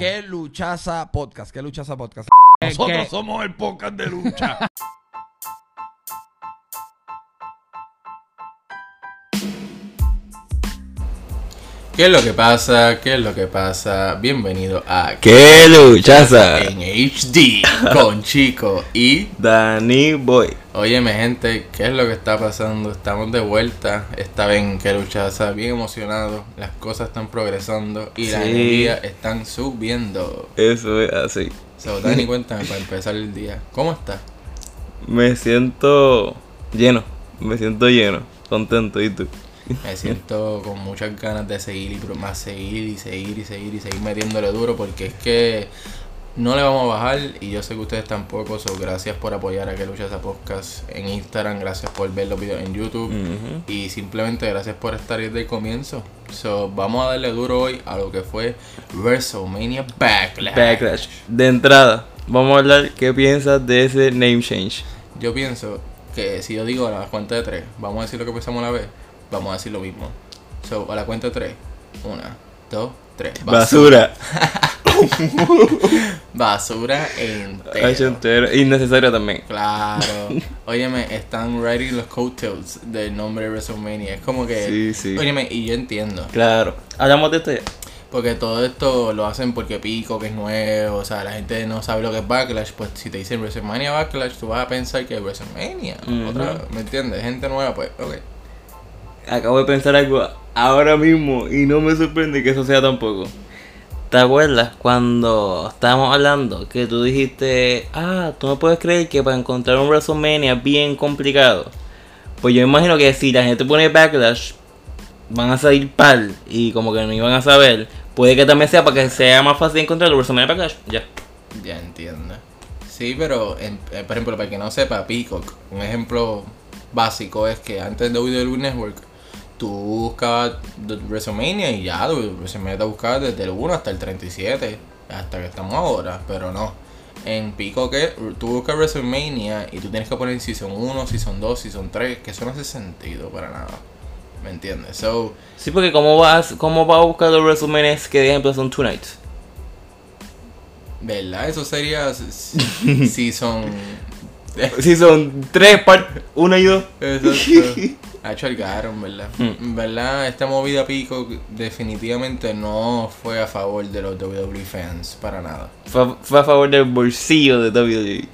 ¿Qué luchaza podcast? ¿Qué luchaza podcast? Nosotros que- somos el podcast de lucha. ¿Qué es lo que pasa? ¿Qué es lo que pasa? Bienvenido a ¡Qué luchaza! en HD con Chico y Danny Boy. Óyeme gente, ¿qué es lo que está pasando? Estamos de vuelta, esta vez en que luchaza, bien emocionados, las cosas están progresando y las energías están subiendo. Eso es así. So, Dani, cuéntame para empezar el día, ¿cómo estás? Me siento lleno. Me siento lleno. Contento. ¿Y tú? Me siento con muchas ganas de seguir y más seguir y seguir y seguir y seguir metiéndole duro porque es que no le vamos a bajar y yo sé que ustedes tampoco. So, gracias por apoyar a que lucha esa podcast en Instagram, gracias por ver los videos en YouTube y simplemente gracias por estar desde el comienzo. So, vamos a darle duro hoy a lo que fue WrestleMania Backlash. Backlash. De entrada, vamos a hablar qué piensas de ese name change. Yo pienso que si yo digo a la cuenta de tres, vamos a decir lo que pensamos a la vez, vamos a decir lo mismo. So, a la cuenta de tres, una, dos, tres. Basura. Basura entera. Innecesario también. Claro. Óyeme, están writing los coattails del nombre de WrestleMania. Es como que. Sí, sí. Óyeme, y yo entiendo. Claro. Hablamos de esto ya. Porque todo esto lo hacen porque pico, que es nuevo. O sea, la gente no sabe lo que es Backlash. Pues si te dicen WrestleMania Backlash, tú vas a pensar que es WrestleMania. Otra, ¿Me entiendes? Gente nueva, pues, ok. Acabo de pensar algo ahora mismo y no me sorprende que eso sea tampoco. ¿Te acuerdas cuando estábamos hablando que tú dijiste, ah, tú no puedes creer que para encontrar un WrestleMania es bien complicado? Pues yo imagino que si la gente pone Backlash, van a salir par y como que no iban a saber. Puede que también sea para que sea más fácil encontrar el WrestleMania Backlash. Ya. Ya entiendo. Sí, pero, en- eh, por ejemplo, para que no sepa, Peacock, un ejemplo básico es que antes de WWE Network, tú buscabas WrestleMania y ya, WrestleMania te buscabas desde el 1 hasta el 37, hasta que estamos ahora, pero no. En Peacock es- tú buscas WrestleMania y tú tienes que poner Season 1, Season 2, Season 3, que eso no hace sentido para nada. ¿Me entiendes? So, Sí, porque ¿cómo vas, cómo vas a buscar los WrestleMania que de ejemplo son two nights? ¿verdad? Eso sería si- Season... Si son tres partes, una y dos. Exacto. Ha hecho el Garon, ¿verdad? En verdad, esta movida pico definitivamente no fue a favor de los WWE fans, para nada. Fue, fue a favor del bolsillo de. WWE.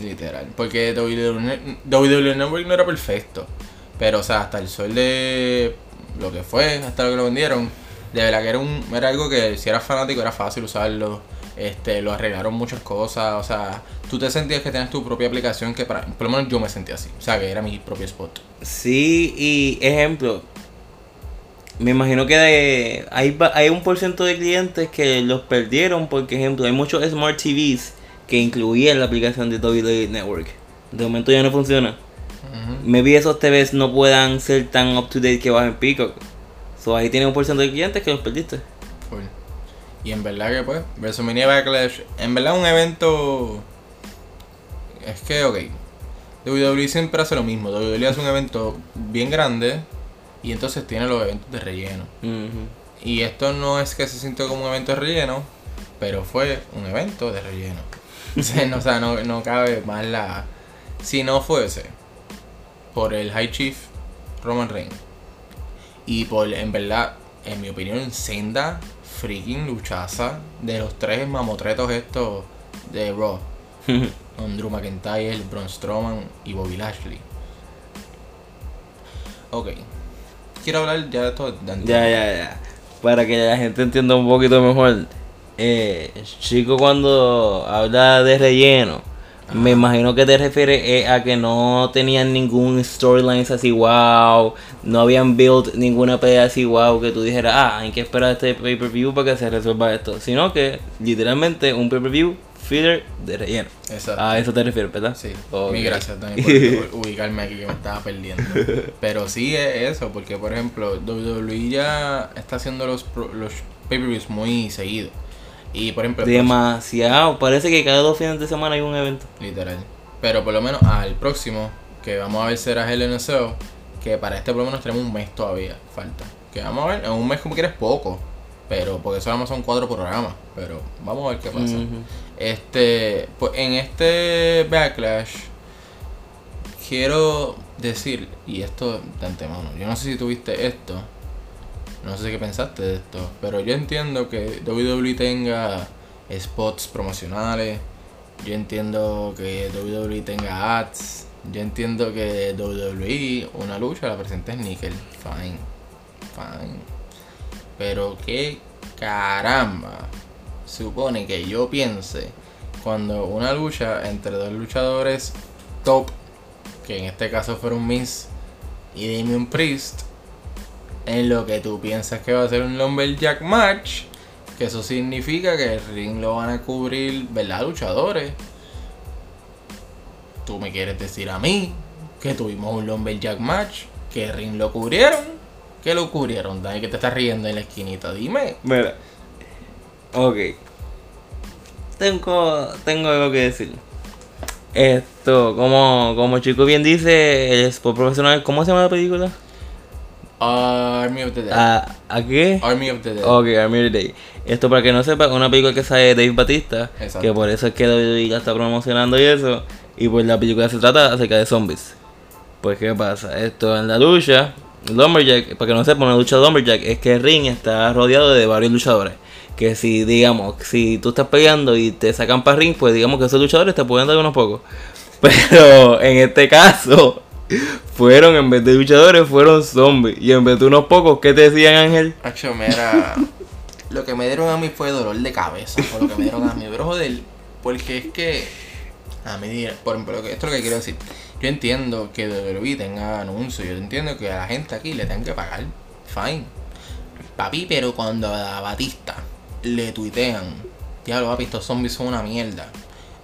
Literal. Porque WWE, WWE Network no era perfecto. Pero, o sea, hasta el sol de lo que fue, hasta lo que lo vendieron, de verdad que era, un, era algo que si eras fanático era fácil usarlo. Este, lo arreglaron muchas cosas, o sea, tú te sentías que tenías tu propia aplicación que para, por lo menos yo me sentía así, o sea, que era mi propio spot. Sí, y ejemplo, me imagino que de- hay, hay un por ciento de clientes que los perdieron porque, ejemplo, hay muchos Smart TVs que incluían la aplicación de WWE Network. De momento ya no funciona. Ujú. Maybe esos TVs no puedan ser tan up to date que bajen Peacock. So ahí tiene un por ciento de clientes que los perdiste. Y en verdad que pues, WrestleMania Backlash, en verdad un evento... Es que, ok, WWE siempre hace lo mismo, WWE hace un evento bien grande y entonces tiene los eventos de relleno. Y esto no es que se sintió como un evento de relleno, pero fue un evento de relleno. O sea, no, o sea, no, no cabe más la... Si no fuese por el High Chief Roman Reigns y por, en verdad, en mi opinión, senda freaking luchaza de los tres mamotretos estos de Raw. Con Drew McIntyre, Braun Strowman y Bobby Lashley. Ok. Quiero hablar ya de esto de antes. Ya, ya, ya. Para que la gente entienda un poquito mejor. Eh, chico, cuando habla de relleno, me imagino que te refieres eh, a que no tenían ningún storyline así wow, no habían build ninguna pelea así wow que tú dijeras, ah, hay que esperar este pay-per-view para que se resuelva esto, sino que literalmente un pay-per-view filler de relleno. Exacto. A eso te refieres, ¿verdad? Sí, Ok. mil gracias también por, ubicarme aquí que me estaba perdiendo. Pero sí es eso, porque por ejemplo, WWE ya está haciendo los, los pay-per-views muy seguidos. Y por ejemplo, Demasiado, parece que cada dos fines de semana hay un evento. literal. Pero por lo menos al próximo, que vamos a ver será Hell in a Cell, que para este por lo menos tenemos un mes todavía, falta. Que vamos a ver, en un mes como quieres poco. Pero, porque solamente son cuatro programas. Pero vamos a ver qué pasa. Este, pues en este backlash quiero decir, y esto de antemano, yo no sé si tuviste esto, no sé qué pensaste de esto, pero yo entiendo que WWE tenga spots promocionales, yo entiendo que WWE tenga ads, yo entiendo que WWE una lucha la presente en Nickel, fine, fine, pero qué caramba supone que yo piense cuando una lucha entre dos luchadores top, que en este caso fueron Miz y Damien Priest, en lo que tú piensas que va a ser un Lumberjack match, que eso significa que el ring lo van a cubrir, ¿verdad? Luchadores. Tú me quieres decir a mí que tuvimos un Lumberjack match, que el ring lo cubrieron, que lo cubrieron, Dani, que te estás riendo en la esquinita, dime. Mira. Ok. Tengo, tengo algo que decir. Esto, como, como Chico bien dice, el spot profesional, ¿cómo se llama la película? Army of the Dead. ¿A, ¿a qué? Army of the Dead. Ok, Army of the Day. Esto para que no sepa, una película que sale de Dave Batista, Exacto. que por eso es que WWE la está promocionando y eso. Y pues la película se trata acerca de zombies. Pues qué pasa, esto en la lucha, Lumberjack, para que no sepa, una lucha de Lumberjack es que el ring está rodeado de varios luchadores. Que si, digamos, si tú estás peleando y te sacan para ring, pues digamos que esos luchadores te pueden dar unos pocos. Pero en este caso, fueron, en vez de luchadores, fueron zombies. Y en vez de unos pocos, ¿qué te decían Ángel? Hacho, mira, lo que me dieron a mí fue dolor de cabeza. Por lo que me dieron a mí, bro, joder. Porque es que, a mí, por ejemplo, esto es lo que quiero decir. Yo entiendo que WWE tenga anuncios. Yo entiendo que a la gente aquí le tengan que pagar. Fine. Papi, pero cuando a Batista le tuitean, diablo, papi, estos zombies son una mierda.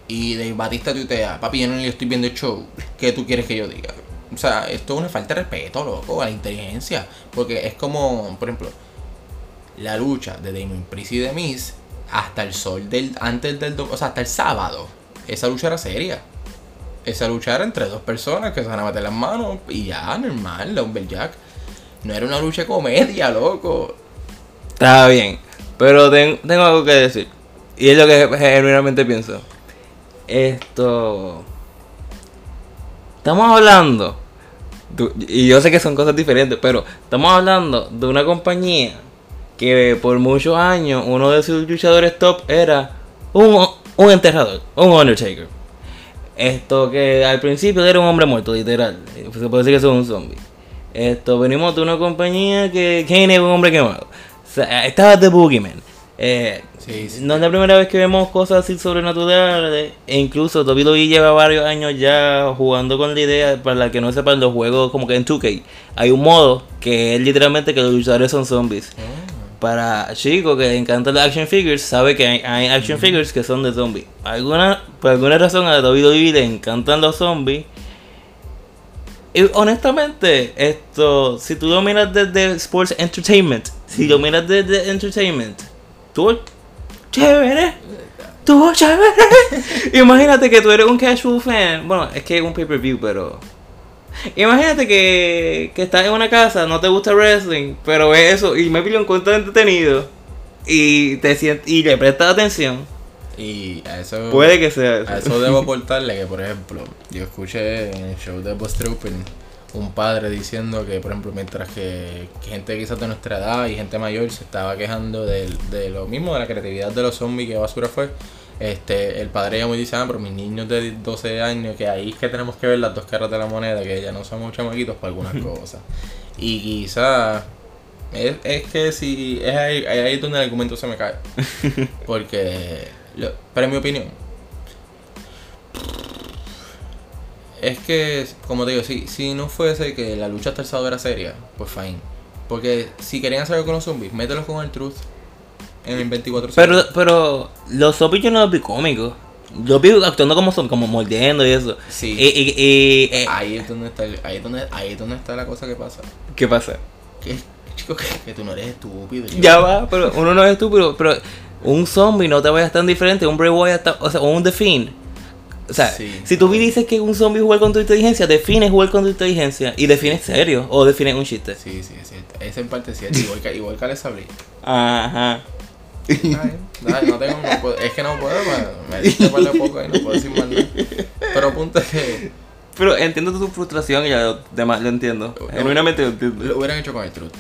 Y de Batista tuitea, papi, yo no le estoy viendo el show. ¿Qué tú quieres que yo diga? O sea, esto es una falta de respeto, loco, a la inteligencia. Porque es como, por ejemplo, la lucha de Damon Priest y de Miz hasta el sol del antes del o sea hasta el sábado esa lucha era seria esa lucha era entre dos personas que se van a meter las manos y ya normal Lumberjack no era una lucha comedia loco Está bien, pero ten- tengo algo que decir. Y es lo que genuinamente pienso. Esto. Estamos hablando. Y yo sé que son cosas diferentes, pero estamos hablando de una compañía que por muchos años uno de sus luchadores top era un, un enterrador, un Undertaker. Esto que al principio era un hombre muerto, literal. Se puede decir que es un zombie. Esto, venimos de una compañía que Kane es un hombre quemado. O sea, estaba The Boogeyman. Eh, Sí, sí. No es la primera vez que vemos cosas así sobrenaturales. E incluso WWE lleva varios años ya jugando con la idea, para la que no sepan los juegos como que en 2K. Hay un modo que es literalmente que los luchadores son zombies. Para chicos que les encantan las action figures, sabe que hay, hay action figures que son de zombies. Alguna, por alguna razón a WWE le encantan los zombies. Y honestamente, esto, si tú lo miras desde Sports Entertainment, si lo miras desde Entertainment, tú chévere. Estuvo chévere. Imagínate que tú eres un casual fan. Bueno, es que es un pay-per-view, pero. Imagínate que, que estás en una casa, no te gusta wrestling, pero ves eso y me lo encuentras entretenido y te sientes y le prestas atención. y a eso Puede que sea eso. a eso debo aportarle que por ejemplo yo escuché en el show de Open un padre diciendo que por ejemplo mientras que, que gente quizás de nuestra edad y gente mayor se estaba quejando del- de, lo mismo de la creatividad de los zombies que basura fue este el padre ya muy dice ah pero mis niños de 12 años que ahí es que tenemos que ver las dos caras de la moneda que ya no somos chamaquitos para algunas cosas y quizás es, es que si es ahí, ahí es donde el argumento se me cae. Porque lo- pero en mi opinión Es que, como te digo, si, si no fuese que la lucha hasta el sábado era seria, pues fine. Porque si querían hacerlo con los zombies, mételos con el truth en el 24 Pero, pero los zombies yo no los vi cómicos. Los vi actuando como son, como mordiendo y eso. Sí. Y, y, y, eh, Ahí es donde está ahí es donde, ahí es donde está la cosa que pasa. ¿Qué pasa? Que, chico, que, que tú no eres estúpido. chico. Ya va, pero uno no es estúpido, pero un zombie no te vayas tan diferente, un Bray Wyatt, ta- o sea, un The Fiend. O sea, Sí. si tú dices que un zombie juega con tu inteligencia, defines jugar con tu inteligencia y defines serio o defines un chiste. Sí, sí, es cierto. Esa en parte es cierto. Igual que, igual que Alex Sablé. Ajá. Dale, no tengo, no puedo- es que no puedo, pues, me diste par de poco y no puedo decir nada. Pero punto es que Pero entiendo tu frustración y lo demás lo entiendo. Genuinamente lo entiendo. lo hubieran hecho con el Truth.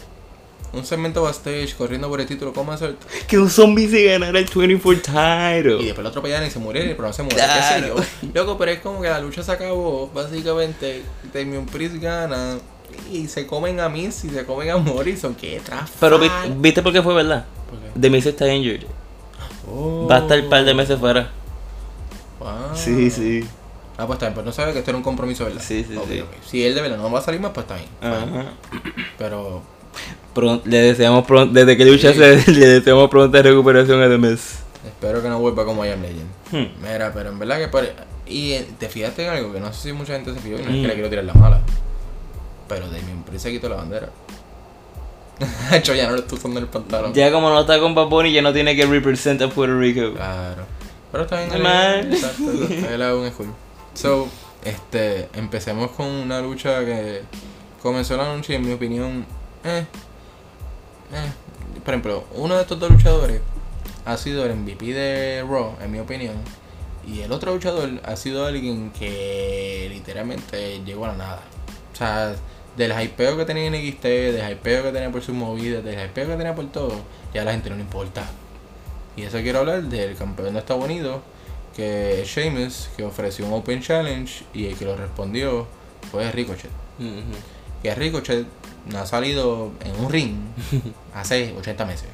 Un segmento backstage corriendo por el título, ¿cómo hacer? Que un zombie se ganara el 24 Y title. después lo atropellaron y se muriera, pero no se murió. Claro. ¿Qué sé yo? Loco, pero es como que la lucha se acabó, básicamente. Damian Priest gana y se comen a Miz y se comen a Morrison. ¡Qué tráfico! Pero vi- viste por qué fue verdad. The Miz está injured. Va a estar un par de meses fuera. Wow. Sí, sí. Ah, pues está bien, pues no sabía que esto era un compromiso, ¿verdad? Sí, sí, sí. Si él de verdad no va a salir más, pues está bien. Ajá. Pero le deseamos pronto, desde que lucha Sí. se, le deseamos pronta recuperación a The Miz. espero que no vuelva como I Am Legend. Hmm. Mira, pero en verdad que por... Y eh, te fijaste en algo que no sé si mucha gente se fijó y no es que le quiero tirar la mala. Pero Damien Priest se quitó la bandera. De hecho, ya no le estoy usando el pantalón. Ya como no está con Bad Bunny, ya no tiene que represent a Puerto Rico. Claro. Pero está bien. Normal. él- Exacto. Él aún es cool. So, este, empecemos con una lucha que comenzó la noche y en mi opinión, eh, eh. Por ejemplo, uno de estos dos luchadores ha sido el MVP de Raw, en mi opinión. Y el otro luchador ha sido alguien que literalmente llegó a la nada. O sea, del hypeo que tenía en XT, del hypeo que tenía por sus movidas, del hypeo que tenía por todo, ya a la gente no le importa. Y eso quiero hablar del campeón de Estados Unidos, que es Sheamus, que ofreció un Open Challenge y el que lo respondió fue Ricochet. Que Ricochet no ha salido en un ring hace 80 meses,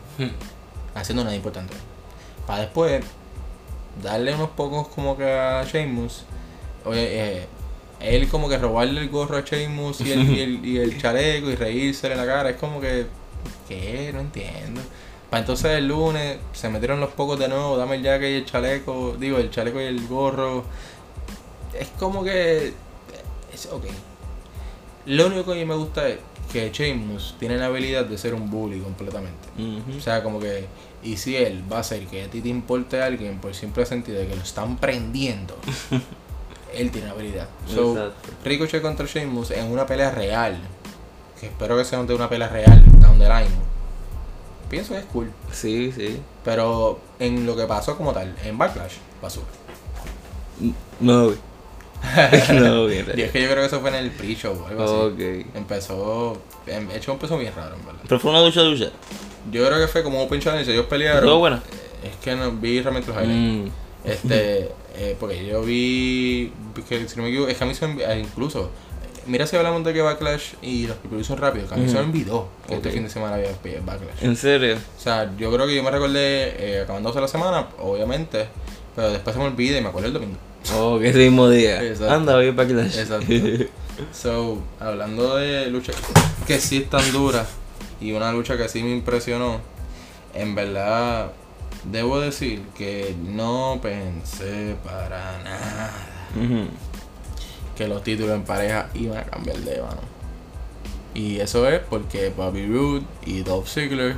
haciendo nada importante. Para después darle unos pocos como que a Sheamus, oye, eh, él como que robarle el gorro a Sheamus y el, y el, y el chaleco y reírsele en la cara, es como que, ¿qué? No entiendo. Para entonces el lunes se metieron los pocos de nuevo, dame el jacket y el chaleco, digo, el chaleco y el gorro. Es como que, es ok. Lo único que a mí me gusta es que Sheamus tiene la habilidad de ser un bully completamente. O sea, como que, y si él va a hacer que a ti te importe a alguien por simple sentido de que lo están prendiendo, él tiene habilidad. So, Exacto. Ricochet contra Sheamus en una pelea real, que espero que sea de una pelea real, down the line, pienso que es cool. Sí, sí. Pero en lo que pasó como tal, en Backlash, basura. No, güey. no, bien. Y es que yo creo que eso fue en el pre-show o algo así. Ok. Empezó, em- de hecho empezó bien raro, en verdad. Pero fue una lucha lucha. Yo creo que fue como Open Challenge, ellos pelearon. ¿Estuvo buena? Es que no vi realmente los highlights. Mm. Este, eh, porque yo vi, que si no me equivoco, es que a mí se me eh, incluso, mira si hablamos de que Backlash y los son rápido, que a mí se me Ujú. olvidó que este fin de semana había Backlash. ¿En serio? O sea, yo creo que yo me recordé eh, acabándose la semana, obviamente, pero después se me olvida y me acuerdo el domingo. Oh, que ese mismo día. Exacto. Anda, voy a Backlash. Exacto. So, hablando de lucha que sí es tan dura y una lucha que sí me impresionó, en verdad debo decir que no pensé para nada que los títulos en pareja iban a cambiar de mano. Y eso es porque Bobby Roode y Dolph Ziggler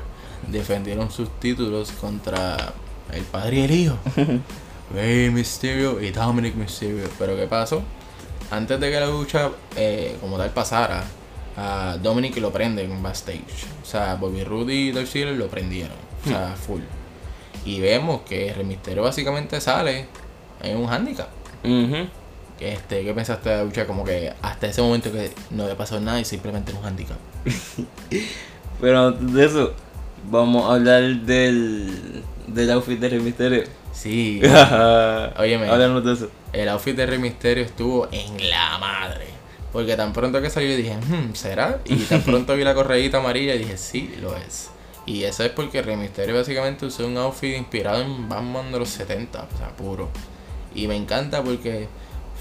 defendieron sus títulos contra el padre y el hijo. Rey Mysterio y Dominic Mysterio. Pero ¿qué pasó? Antes de que la lucha eh, como tal pasara, a Dominic lo prenden en backstage. O sea, Bobby Roode y Dolph Ziggler lo prendieron. O sea, full. Y vemos que Rey Mysterio básicamente sale en un handicap. Ujú. Este, ¿Qué pensaste de la lucha? Como que hasta ese momento que no había pasado nada y simplemente era un handicap. Pero antes de eso, vamos a hablar del, del outfit de Rey Mysterio. Sí, Óyeme. Háblanos de eso. el outfit de Rey Mysterio estuvo en la madre. Porque tan pronto que salió dije, hmm, ¿será? Y tan pronto vi la correíta amarilla y dije, sí, lo es. Y eso es porque Rey Mysterio básicamente usó un outfit inspirado en Batman de los 70, o sea, puro. Y me encanta porque,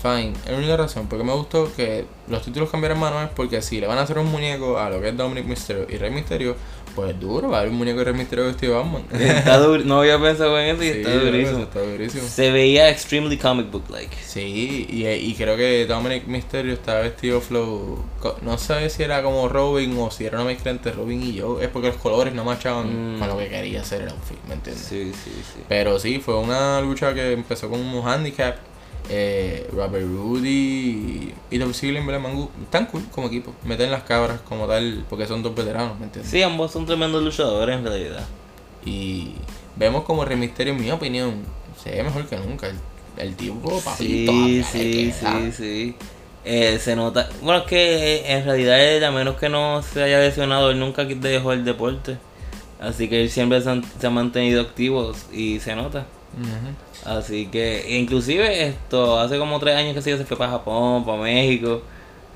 fine, la única razón porque me gustó que los títulos cambiaran mano es porque si le van a hacer un muñeco a lo que es Dominic Mysterio y Rey Mysterio, pues duro, va a haber un muñeco de Rey Mysterio vestido de Batman. Está dur- no había pensado en eso y Sí, está durísimo. Está durísimo. Se veía extremely comic book like. Sí, y, y creo que Dominic Mysterio estaba vestido flow. No sé si era como Robin o si era una mezcla entre Robin y yo. Es porque los colores no machaban Mm. con lo que quería hacer el outfit, ¿me entiendes? Sí, sí, sí. Pero sí, fue una lucha que empezó con un handicap Eh, Robert Rudy y, Dolph Ziggler, ¿verdad? Mangu, están cool como equipo. Meten las cabras como tal, porque son dos veteranos, ¿me entiendes? Sí, ambos son tremendos luchadores en realidad. Y vemos como Rey Mysterio, en mi opinión, se ve mejor que nunca. El, el tipo, papito, Sí, sí, sí, sí. Eh, se nota. Bueno, es que en realidad él, a menos que no se haya lesionado, él nunca dejó el deporte. Así que él siempre se, han- se ha mantenido activo y se nota. Así que, inclusive esto, hace como tres años que sí, se fue para Japón, para México.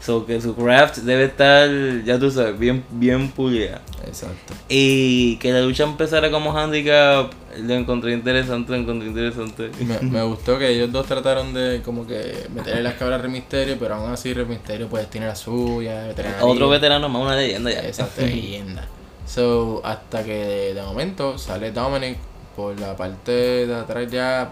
So que su craft debe estar, ya tú sabes, bien, bien pulida. Exacto. Y que la lucha empezara como handicap, lo encontré interesante, lo encontré interesante. Me, me gustó que ellos dos trataron de como que meterle las cabras a Rey Mysterio, pero aún así Rey Mysterio pues tiene la suya. veteranaria. Otro veterano más, una leyenda ya. Exacto, leyenda. So, hasta que de momento sale Dominic por la parte de atrás ya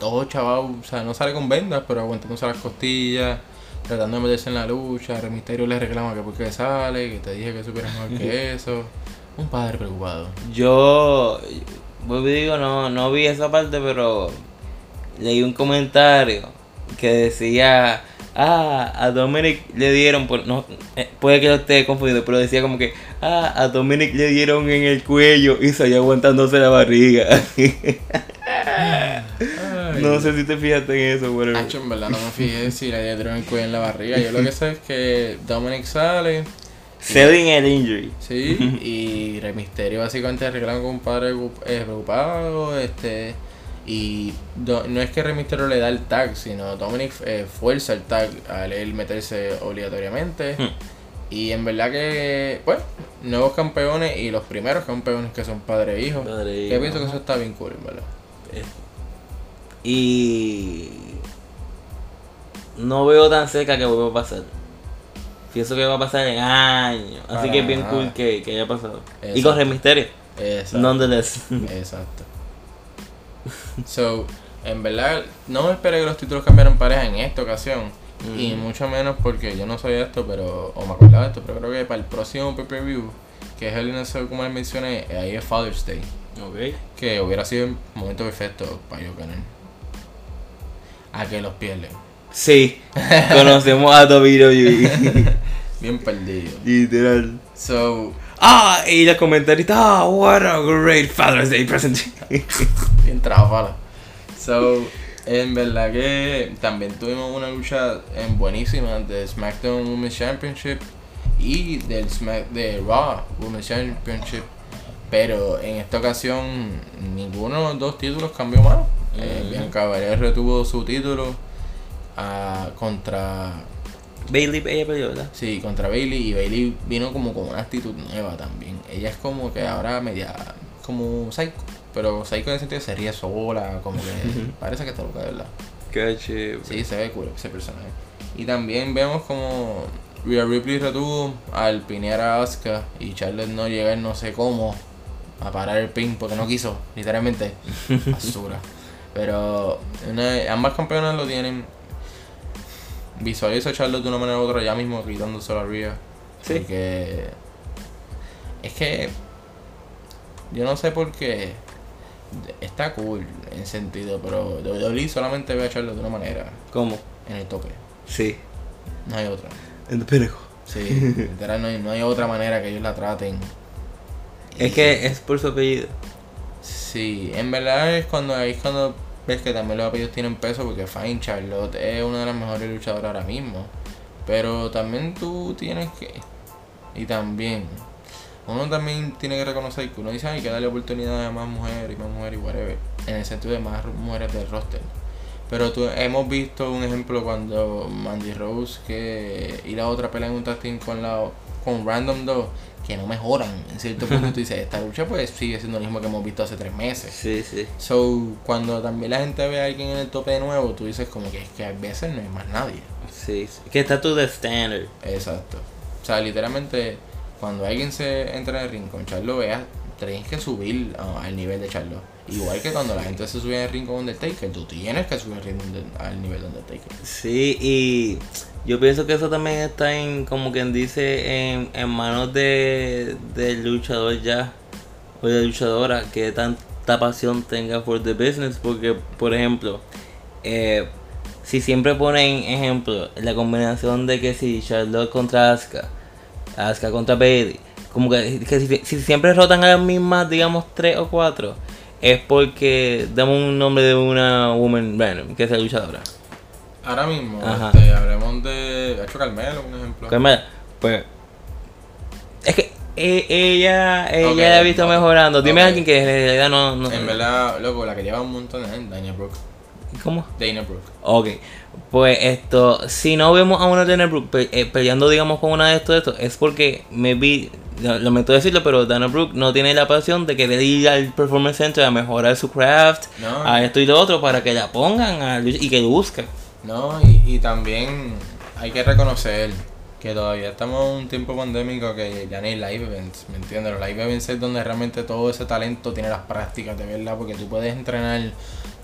todo chaval, o sea, no sale con vendas, pero aguantándose las costillas, tratando de meterse en la lucha. Rey Mysterio le reclama que por qué sale, que te dije que supieras mejor que eso. Un padre preocupado. Yo, y digo, no, no vi esa parte, pero leí un comentario que decía, ah, a Dominic le dieron, por, no, eh, puede que lo esté confundido, pero decía como que, ah, a Dominic le dieron en el cuello y salió aguantándose la barriga. no sé si te fijaste en eso, whatever. Hacho, en verdad no me fijé si le dieron el cuello en la barriga. Yo lo que sé es que Dominic sale, Selling el injury. sí, y Rey Mysterio básicamente reclama con un padre preocup- eh, preocupado, este, y do- no es que Rey Mysterio le da el tag, sino Dominic eh, fuerza el tag al él meterse obligatoriamente. Hmm. Y en verdad que, pues, nuevos campeones y los primeros campeones que son padre e hijo. Padre e Que pienso que eso está bien cool, en verdad. Y no veo tan cerca que vuelva a pasar. Pienso que va a pasar en años. Así que es bien cool que, que haya pasado. Y con Rey Misterio. Exacto. Nonetheless. Exacto. So, en verdad, no me esperé que los títulos cambiaran pareja en esta ocasión. Y Mm. mucho menos porque yo no sabía esto, pero. O me acordaba de esto, pero creo que para el próximo pay-per-view, que es el INSO, como les mencioné, ahí es Father's Day. ok. Que hubiera sido el momento perfecto para yo ganar. A que los pierden. Sí. Conocemos a WWE. Bien perdido. Literal. So, Ah, y los comentaristas. Ah, what a great Father's Day present. bien trabajada. So, en verdad que también tuvimos una lucha en buenísima de SmackDown Women's Championship y del Smack de Raw Women's Championship. Pero en esta ocasión ninguno de los dos títulos cambió más. Eh. Bianca Belair retuvo su título ah, contra Bailey, ella perdió, ¿verdad? Sí, contra Bailey y Bailey vino como con una actitud nueva también. Ella es como que ahora media como psycho, pero psycho en el sentido de se ríe sola, como que parece que está loca verdad. Qué chévere. Sí, se ve cool ese personaje. Y también vemos como Rhea Ripley retuvo al Pinera Asuka y Charlotte no llega no sé cómo a parar el pin porque no quiso, literalmente. Basura. Pero una- ambas campeonas lo tienen. Visualizo a Charlotte de una manera u otra ya mismo quitándose a Rhea. Sí. Porque es que yo no sé por qué está cool en sentido, pero WWE solamente ve a Charlotte de una manera ¿Cómo? en el tope. Sí. No hay otra. En el pendejo. Sí, literal, no hay, no hay otra manera que ellos la traten. Es que es por su apellido. Sí, en verdad es cuando es cuando ves que también los apellidos tienen peso porque Fine Charlotte es una de las mejores luchadoras ahora mismo. Pero también tú tienes que y también uno también tiene que reconocer que uno dice hay que darle oportunidad a más mujeres y más mujeres y whatever. En el sentido de más mujeres del roster. Pero tú, hemos visto un ejemplo cuando Mandy Rose que y la otra pelea en un tag con la con Random 2 que no mejoran en cierto punto tú dices esta lucha pues sigue siendo lo mismo que hemos visto hace tres meses Sí, sí. so cuando también la gente ve a alguien en el tope de nuevo tú dices como que es que a veces no hay más nadie Sí, sí. Que está tú de standard. exacto o sea literalmente cuando alguien se entra en el ring con Charlo veas tienes que subir ah, al nivel de Charlo igual que cuando la gente se sube en el ring con Undertaker tú tienes que subir al ring de- al nivel de Undertaker Sí, y yo pienso que eso también está en, como quien dice, en, en manos de, del luchador ya, o de luchadora, que tanta pasión tenga por the business, porque, por ejemplo, eh, si siempre ponen ejemplo, la combinación de que si Charlotte contra Asuka, Asuka contra Bailey, como que, que si, si siempre rotan a las mismas, digamos, tres o cuatro, es porque damos un nombre de una woman random, que es la luchadora. Ahora mismo, este, hablemos de. Ha hecho Carmelo, un ejemplo. Carmela, pues. Es que e- ella, ella Ok, la ha visto mejorando. Dime a alguien que en realidad no. no En verdad, loco, la que lleva un montón de gente, Dana Brooke. ¿Cómo? Dana Brooke. Ok, pues esto, si no vemos a una Dana Brooke pe- eh, peleando, digamos, con una de estos, de estos, es porque me vi, lo lamento decirlo, pero Dana Brooke no tiene la pasión de querer ir al Performance Center a mejorar su craft, No. a esto y lo otro, para que la pongan a y que luzca. No, y, y también hay que reconocer que todavía estamos en un tiempo pandémico que ya no hay live events, ¿me entiendes? Los live events es donde realmente todo ese talento tiene las prácticas de verdad, porque tú puedes entrenar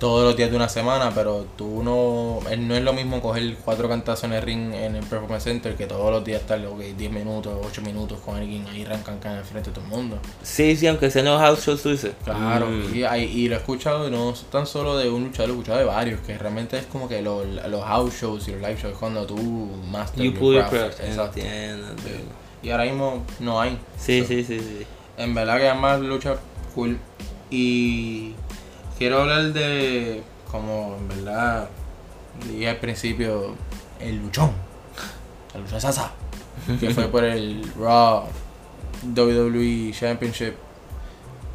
todos los días de una semana, pero tú no, no es lo mismo coger cuatro cantazos en el ring en el Performance Center que todos los días estar ok, 10 minutos, 8 minutos con alguien ahí arrancan en el frente de todo el mundo. Sí, sí, aunque sean los house shows, tú dices. Claro, Mm. y, lo he escuchado y no tan solo de un luchador, lo he escuchado de varios, que realmente es como que los, los house shows y los live shows cuando tú master You pull your craft, exacto. Y ahora mismo no hay. Sí, So, sí, sí, sí. En verdad que ambas luchas cool. Y quiero hablar de, como en verdad dije al principio, el luchón. La lucha sasa. que fue por el Raw WWE Championship.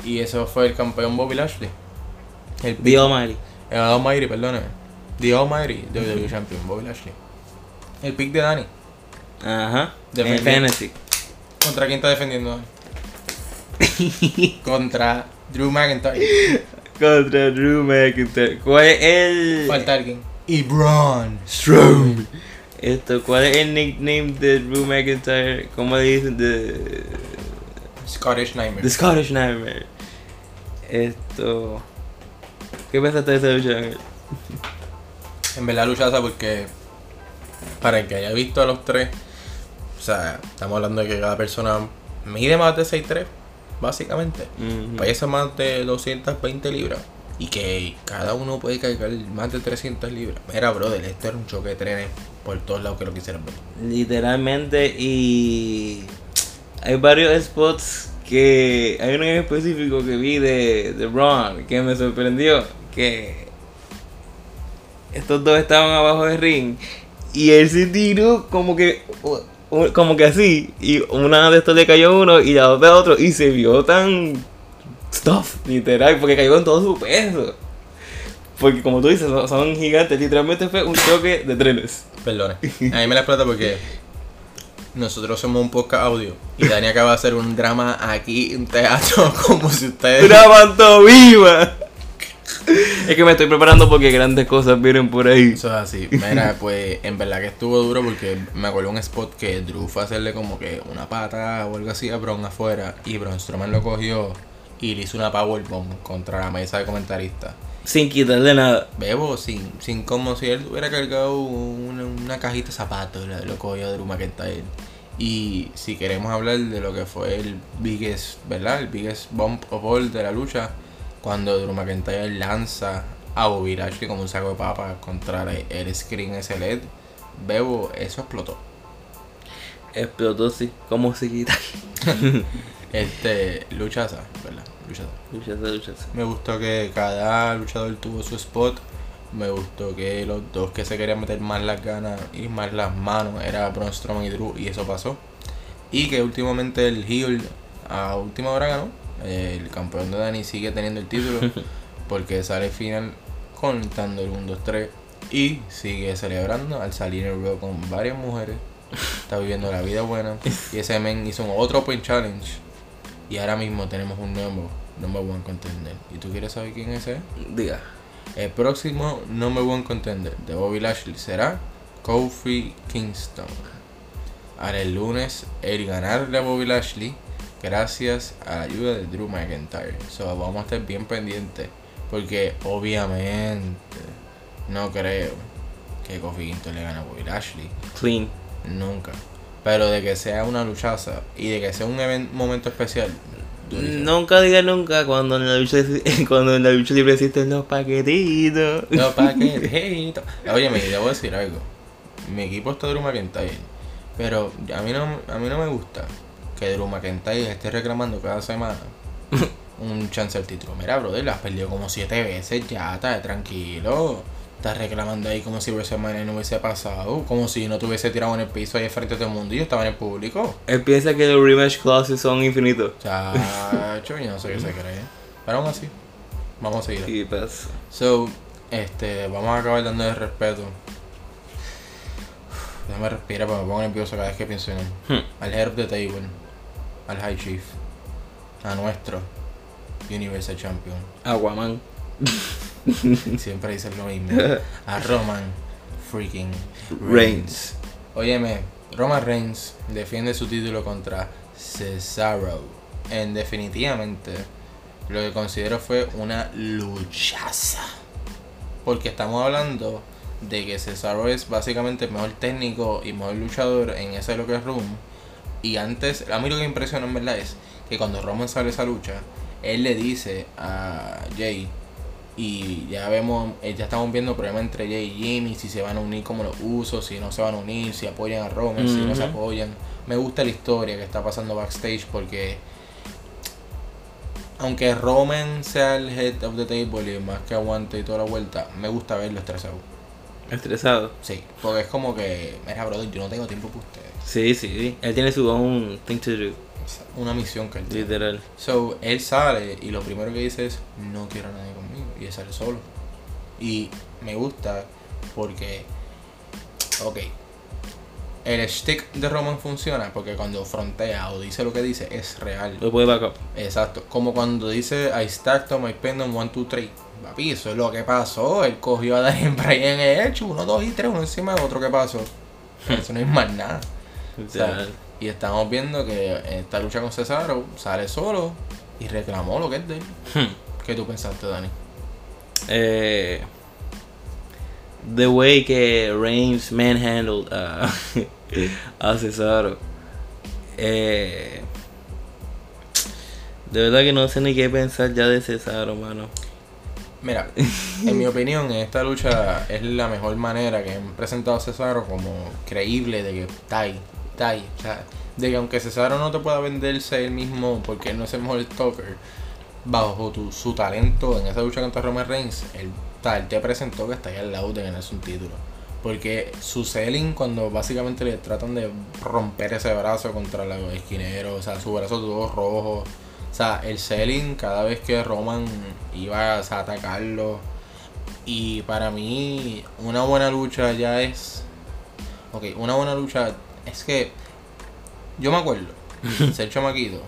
Y eso fue el campeón Bobby Lashley. El The Almighty. el Almighty, perdóneme. The Almighty WWE Champion, Bobby Lashley. El pick de Dani. Ajá. En. Fantasy. ¿Contra quién está defendiendo? Contra Drew McIntyre. Contra Drew McIntyre. ¿Cuál es el. Falta alguien. Y Braun. Strowman. Esto, ¿cuál es el nickname de Drew McIntyre? ¿Cómo le dicen? The, Scottish Nightmare. the Scottish Nightmare. Esto. ¿Qué pensaste de esta lucha? Ángel? En verdad luchaza porque para el que haya visto a los tres, o sea, estamos hablando de que cada persona mide más de 6'3, básicamente. Ujú. Pesa más de 220 libras. Y que cada uno puede cargar más de 300 libras. Mira, brother, esto era un choque de trenes por todos lados que lo quisieran ver. Literalmente, y. Hay varios spots que. Hay uno en específico que vi de, de Braun que me sorprendió. Que. Estos dos estaban abajo del ring. Y él se tiró como que. Como que así. Y una de estos le cayó uno y la otra a otro. Y se vio tan. Stuff, literal. Porque cayó con todo su peso. Porque como tú dices, son, son gigantes. Literalmente fue un choque de trenes. Perdona. A mí me la explota porque nosotros somos un podcast audio. Y Dani acaba de hacer un drama aquí en teatro como si ustedes... ¡Una pantomima! Es que me estoy preparando porque grandes cosas vienen por ahí. Eso es así. Mira, pues en verdad que estuvo duro porque me acuerdo un spot que Drew fue a hacerle como que una pata o algo así a Braun afuera. Y Braun Strowman lo cogió y le hizo una powerbomb contra la mesa de comentaristas. Sin quitarle nada. Bebo, sin, sin como si él hubiera cargado una, una cajita de zapatos, lo cogió Drew McIntyre. Y si queremos hablar de lo que fue el biggest, ¿verdad? El biggest bump of all de la lucha, cuando Drew McIntyre lanza a Bobby Lashley como un saco de papas contra el, screen ese LED, Bebo, eso explotó. Explotó, sí. Como si quitar. Este, luchaza, ¿verdad? Luchaza. Luchaza, luchaza. Me gustó que cada luchador tuvo su spot. Me gustó que los dos que se querían meter más las ganas y más las manos era Braun Strowman y Drew y eso pasó. Y que últimamente el heel a última hora ganó. El campeón de Dani sigue teniendo el título porque sale final contando el 1, 2, 3 y sigue celebrando al salir el Raw con varias mujeres. Está viviendo la vida buena y ese men hizo otro Open Challenge y ahora mismo tenemos un nuevo number one contender. ¿Y tú quieres saber quién es ese? Diga. El próximo number one contender de Bobby Lashley será Kofi Kingston. Ahora el lunes el ganarle a Bobby Lashley gracias a la ayuda de Drew McIntyre. So vamos a estar bien pendientes porque obviamente no creo que Kofi Kingston le gane a Bobby Lashley. Clean. Nunca. Pero de que sea una luchaza y de que sea un momento especial. Nunca diga nunca cuando en la lucha, cuando en la lucha libre existen los paquetitos. Los paquetitos. Oye, me debo decir algo. Mi equipo está Drew McIntyre. Pero a mí no, a mí no me gusta que Drew McIntyre esté reclamando cada semana un chance al título. Mira, brother, lo has perdido como siete veces ya, está tranquilo. Estás reclamando ahí como si WrestleMania no hubiese pasado. Como si no te hubiese tirado en el piso ahí frente a todo el mundo y yo estaba en el público. Él piensa que los rematch clauses son infinitos. Chacho, yo no sé qué se cree. Pero aún así, vamos a seguir. Y pasa. So, este, vamos a acabar dando el respeto. Déjame respirar porque me pongo nervioso cada vez que pienso en él. Hmm. Al head of the table, al High Chief, a nuestro Universal Champion. Aquaman. Siempre dicen lo mismo. A Roman freaking Reigns. Reigns. Óyeme, Roman Reigns defiende su título contra Cesaro. En definitivamente, lo que considero fue una luchaza. Porque estamos hablando de que Cesaro es básicamente el mejor técnico y mejor luchador en ese locker room. Y antes, a mí lo que me impresiona en verdad es que cuando Roman sale esa lucha, él le dice a Jay, y ya vemos, eh, ya estamos viendo problemas entre Jay y Jimmy, si se van a unir como los usos, si no se van a unir, si apoyan a Roman, si no se apoyan. Me gusta la historia que está pasando backstage porque aunque Roman sea el head of the table y más que aguante y toda la vuelta, me gusta verlo estresado. Estresado. Sí, porque es como que, mira, brother, yo no tengo tiempo para ustedes. Sí, sí. Él tiene su own thing to do. Una misión que él tiene. Literal. So, él sale y lo primero que dice es, no quiero a nadie conmigo. Y él sale solo. Y me gusta porque, ok, el stick de Roman funciona porque cuando frontea o dice lo que dice es real. Lo puede back up. Exacto. Como cuando dice, I stacked on my pendant 1, 2, 3. Papi, eso es lo que pasó. Él cogió a Daniel Bryan hecho. Uno, dos y tres, uno encima de otro. ¿Qué pasó? Eso no es más nada. Literal. y estamos viendo que en esta lucha con Cesaro sale solo y reclamó lo que es de él. ¿Qué tú pensaste, Dani? Eh, the way que Reigns manhandled a, a Cesaro. Eh, de verdad que no sé ni qué pensar ya de Cesaro, mano. Mira, en mi opinión, en esta lucha es la mejor manera que han presentado a Cesaro como creíble de que está ahí, de que aunque Cesaro no te pueda venderse él mismo porque él no es el mejor stalker, bajo tu- su talento en esa lucha contra Roman Reigns, él, tal, te presentó que está ahí al lado de ganarse un título. Porque su selling, cuando básicamente le tratan de romper ese brazo contra los esquineros, o sea, su brazo todo rojo. O sea, el selling cada vez que Roman iba a atacarlo. Y para mí, una buena lucha ya es. Ok, una buena lucha es que. Yo me acuerdo, ser chamaquito.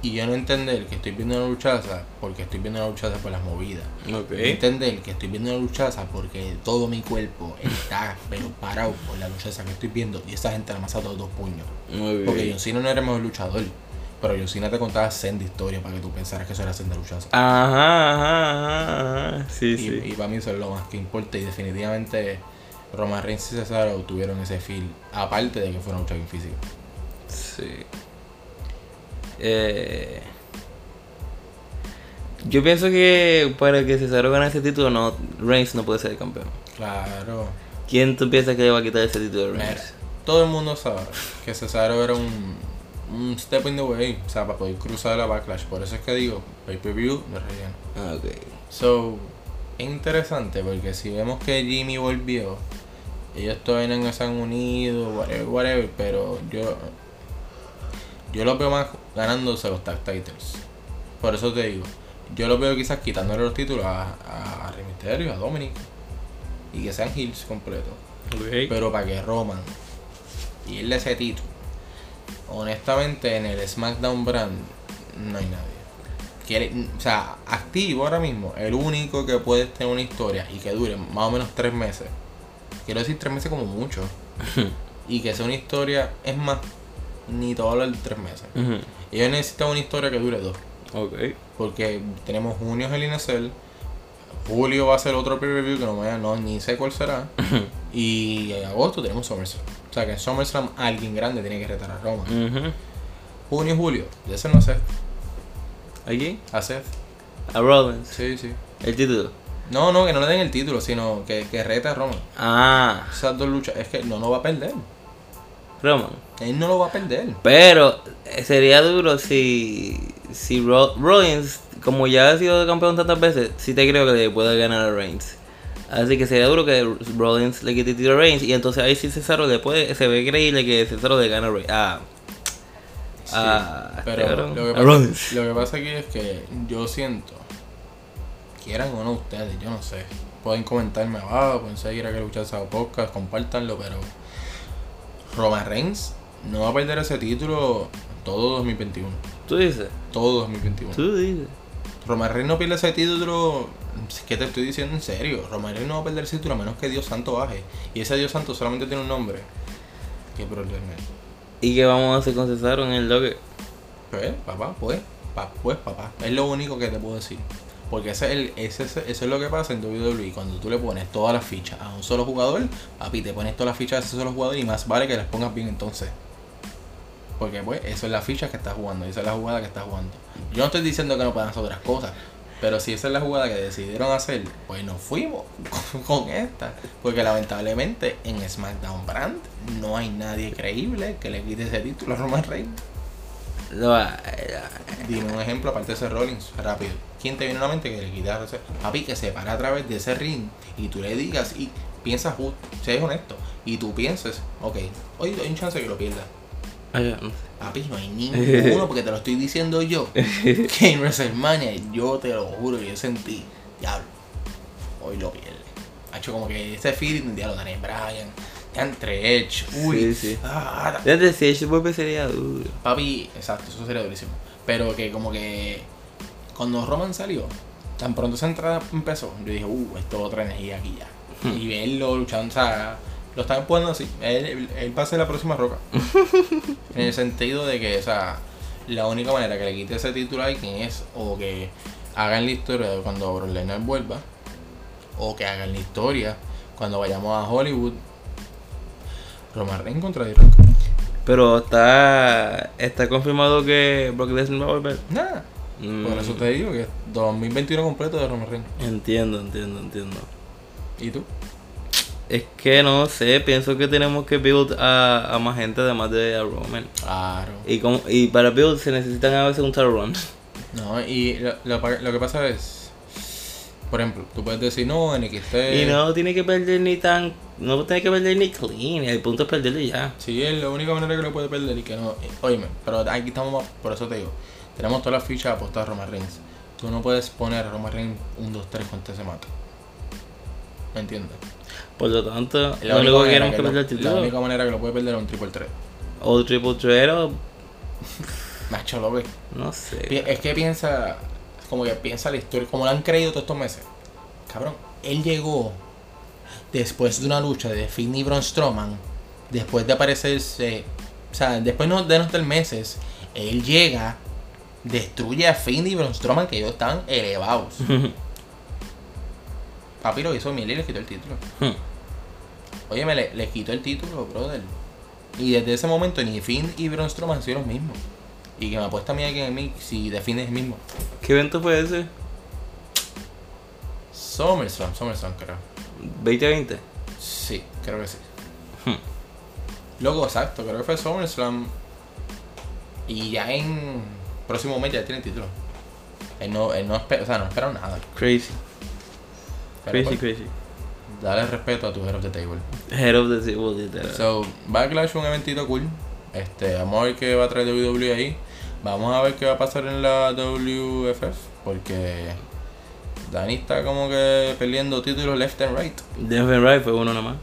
Y yo no entender que estoy viendo una luchaza porque estoy viendo una luchaza por las movidas. Ok. Entender que estoy viendo una luchaza porque todo mi cuerpo está pero parado por la luchaza que estoy viendo y esa gente la masa todos dos puños. Muy Porque. John Cena no era el mejor luchador. Pero John Cena te contaba senda historia para que tú pensaras que eso era senda luchaza. Ajá, ajá, ajá, ajá. Sí, Y, sí. y para mí eso es lo más que importa. Y definitivamente Roman Reigns y Cesaro tuvieron ese feel. Aparte de que fue una lucha bien física. Sí. Eh, yo pienso que para que Cesaro gane ese título, no, Reigns no puede ser el campeón. Claro. ¿Quién tú piensas que le va a quitar ese título a Mira, Reigns? todo el mundo sabe que Cesaro era un, un step in the way. O sea, para poder cruzar la backlash. Por eso es que digo, pay-per-view de relleno. Ah, ok. So, es interesante porque si vemos que Jimmy volvió, ellos todavía no se han unido, whatever, whatever, pero yo yo los veo más ganándose los tag titles. Por eso te digo, yo los veo quizás quitándole los títulos a, a, a Rey Mysterio, a Dominic, y que sean heels completos. Ok. Pero para que Roman y él ese título, honestamente en el SmackDown brand no hay nadie. Quiere, o sea, activo ahora mismo, el único que puede tener una historia y que dure más o menos tres meses. Quiero decir tres meses como mucho. y que sea una historia, es más, ni todo hablar de tres meses. Ujú. Ellos necesitan una historia que dure dos. Ok. Porque tenemos junio es el Inacel. Julio va a ser otro pay-per-view que no, me, no ni sé cuál será. y en agosto tenemos SummerSlam. O sea que en SummerSlam alguien grande tiene que retar a Roma. Junio y julio, de ese no sé. ¿A quién? A Seth. A Rollins. Sí, sí. El título. No, no, que no le den el título, sino que, que reta a Roman. Ah, Esas dos luchas, es que no lo va a perder. Roman. Él no lo va a perder. Pero eh, sería duro si, si Ro- Rollins, como ya ha sido campeón tantas veces, sí te creo que le puede ganar a Reigns. Así que sería duro que Rollins le quite el título a Reigns y entonces ahí sí Cesaro le puede, se ve creíble que Cesaro le gana a Reigns. Ah, Sí, Ah, pero que, pasa, lo que pasa aquí es que yo siento, quieran o no ustedes, yo no sé, pueden comentarme abajo, pueden seguir a que luchar esa podcast, compártanlo, pero Roman Reigns no va a perder ese título todo 2021, tú dices, todo 2021. tú dices. Roman Reigns no pierde ese título, que te estoy diciendo en serio, Roman Reigns no va a perder ese título a menos que Dios Santo baje, y ese Dios Santo solamente tiene un nombre, ¿qué problema es? ¿Y qué vamos a hacer con Cesaro en el locker? Pues, papá, pues, pa- pues, papá. Es lo único que te puedo decir. Porque ese es el, ese, es- eso es lo que pasa en WWE. Cuando tú le pones todas las fichas a un solo jugador, papi, te pones todas las fichas a ese solo jugador y más vale que las pongas bien entonces. Porque, pues, eso es la ficha que estás jugando. Esa es la jugada que estás jugando. Yo no estoy diciendo que no puedan hacer otras cosas. Pero si esa es la jugada que decidieron hacer, pues nos fuimos con, con esta. Porque lamentablemente en SmackDown Brand no hay nadie creíble que le quite ese título a Roman Reigns. Dime un ejemplo aparte de ese Rollins, rápido. ¿Quién te viene a la mente que le quita ese? Papi, que se para a través de ese ring y tú le digas y piensas, ju- seas honesto, y tú pienses, ok, hoy hay un chance que lo pierda. Papi, no hay ninguno porque te lo estoy diciendo yo. Que en WrestleMania yo te lo juro yo sentí, diablo, hoy lo pierde. Ha hecho como que ese feeling, diablo, Daniel Bryan, entre Edge, uy, Sí, sí. ah, Desde si ese vuelve sería duro. Papi, exacto, eso sería durísimo. Pero que como que cuando Roman salió, tan pronto esa entrada empezó, yo dije, uh, esto es otra energía aquí ya. Y verlo luchando, o sea, lo están poniendo así. Él, él, él va a ser la próxima roca. en el sentido de que, o sea, la única manera que le quite ese título a alguien es o que hagan la historia de cuando Brock Lesnar vuelva, o que hagan la historia cuando vayamos a Hollywood. Roman contra The Rock. Pero está está confirmado que Brock Lesnar va a volver. Nada. Mm, Por eso te digo que 2021 completo de Roman Reigns. Entiendo, entiendo, entiendo. ¿Y tú? Es que no sé, pienso que tenemos que build a, a más gente además de a Roman. Claro. Y, como, y para build se necesitan a veces un title run. No, y lo, lo lo que pasa es, por ejemplo, tú puedes decir, no, NXT. Y no tiene que perder ni tan. No tiene que perder ni clean. El punto es perderle ya. Sí, es la única manera que lo puede perder y que no. eh, Óyeme, pero aquí estamos, por eso te digo, tenemos todas las fichas apostadas a Roman Reigns. Tú no puedes poner a Roman Reigns un 2, 3 cuando se mata. ¿Me entiendes? Por lo tanto, Es la lo único que queremos que perder el La única título. manera que lo puede perder es un triple 3. O triple threat o. Macho, lo ve. No sé. Es que piensa, como que piensa la historia, como lo han creído todos estos meses. Cabrón, él llegó después de una lucha de Finn y Braun Strowman, después de aparecerse, o sea, después no- de no estar meses, él llega, destruye a Finn y Braun Strowman que ellos están elevados. Papi lo hizo miel y le quitó el título. Oye, me le, le quitó el título, brother. Y desde ese momento ni Finn y Braun Strowman han sido los mismos. Y que me apuesta a mí aquí en mí si de Finn es el mismo. ¿Qué evento fue ese? SummerSlam, SummerSlam creo. 2020. Sí, creo que sí. Hmm. Luego, exacto, creo que fue SummerSlam. Y ya en próximo mes ya tiene título. Él no, él no espera, o sea, no espera nada. Crazy. Pero, Crazy, pues, crazy. Dale respeto a tu Head of the Table. Head of the table, literal. So, Backlash un eventito cool. Este, vamos a ver qué va a traer WWE ahí. Vamos a ver qué va a pasar en la WFF. Porque Dani está como que peleando títulos left and right. Denver Right fue uno nomás.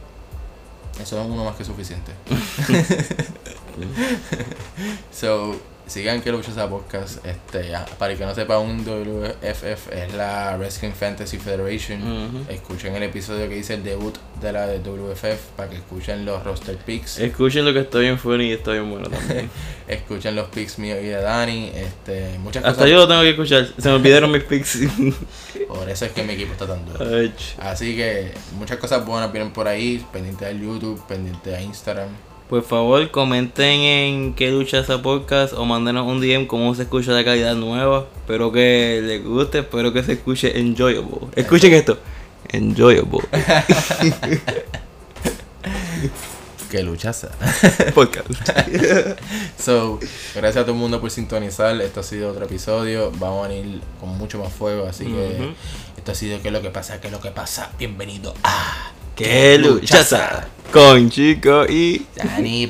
Eso es uno más que suficiente. so, sigan que lucha esa podcast. Este, para el que no sepa, un WFF es la Wrestling Fantasy Federation. Escuchen el episodio que hice el debut de la de WFF para que escuchen los roster picks. Escuchen lo que está bien funny y está bien bueno también. Escuchen los picks míos y de Dani. Este, muchas Hasta cosas. yo lo tengo que escuchar. Se me olvidaron mis pics. Por eso es que mi equipo está tan duro. Así que muchas cosas buenas vienen por ahí. Pendiente del YouTube, pendiente de Instagram. Por favor, comenten en qué lucha esa podcast o mándenos un DM cómo se escucha la calidad nueva. Espero que les guste, espero que se escuche enjoyable. Escuchen esto. Enjoyable. Que luchaza. Podcast. So, gracias a todo el mundo por sintonizar. Esto ha sido otro episodio. Vamos a venir con mucho más fuego. Así que esto ha sido ¿Qué es lo que pasa? ¿Qué es lo que pasa? Bienvenido a ¡Qué luchaza! Con Chico y...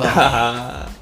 Ah.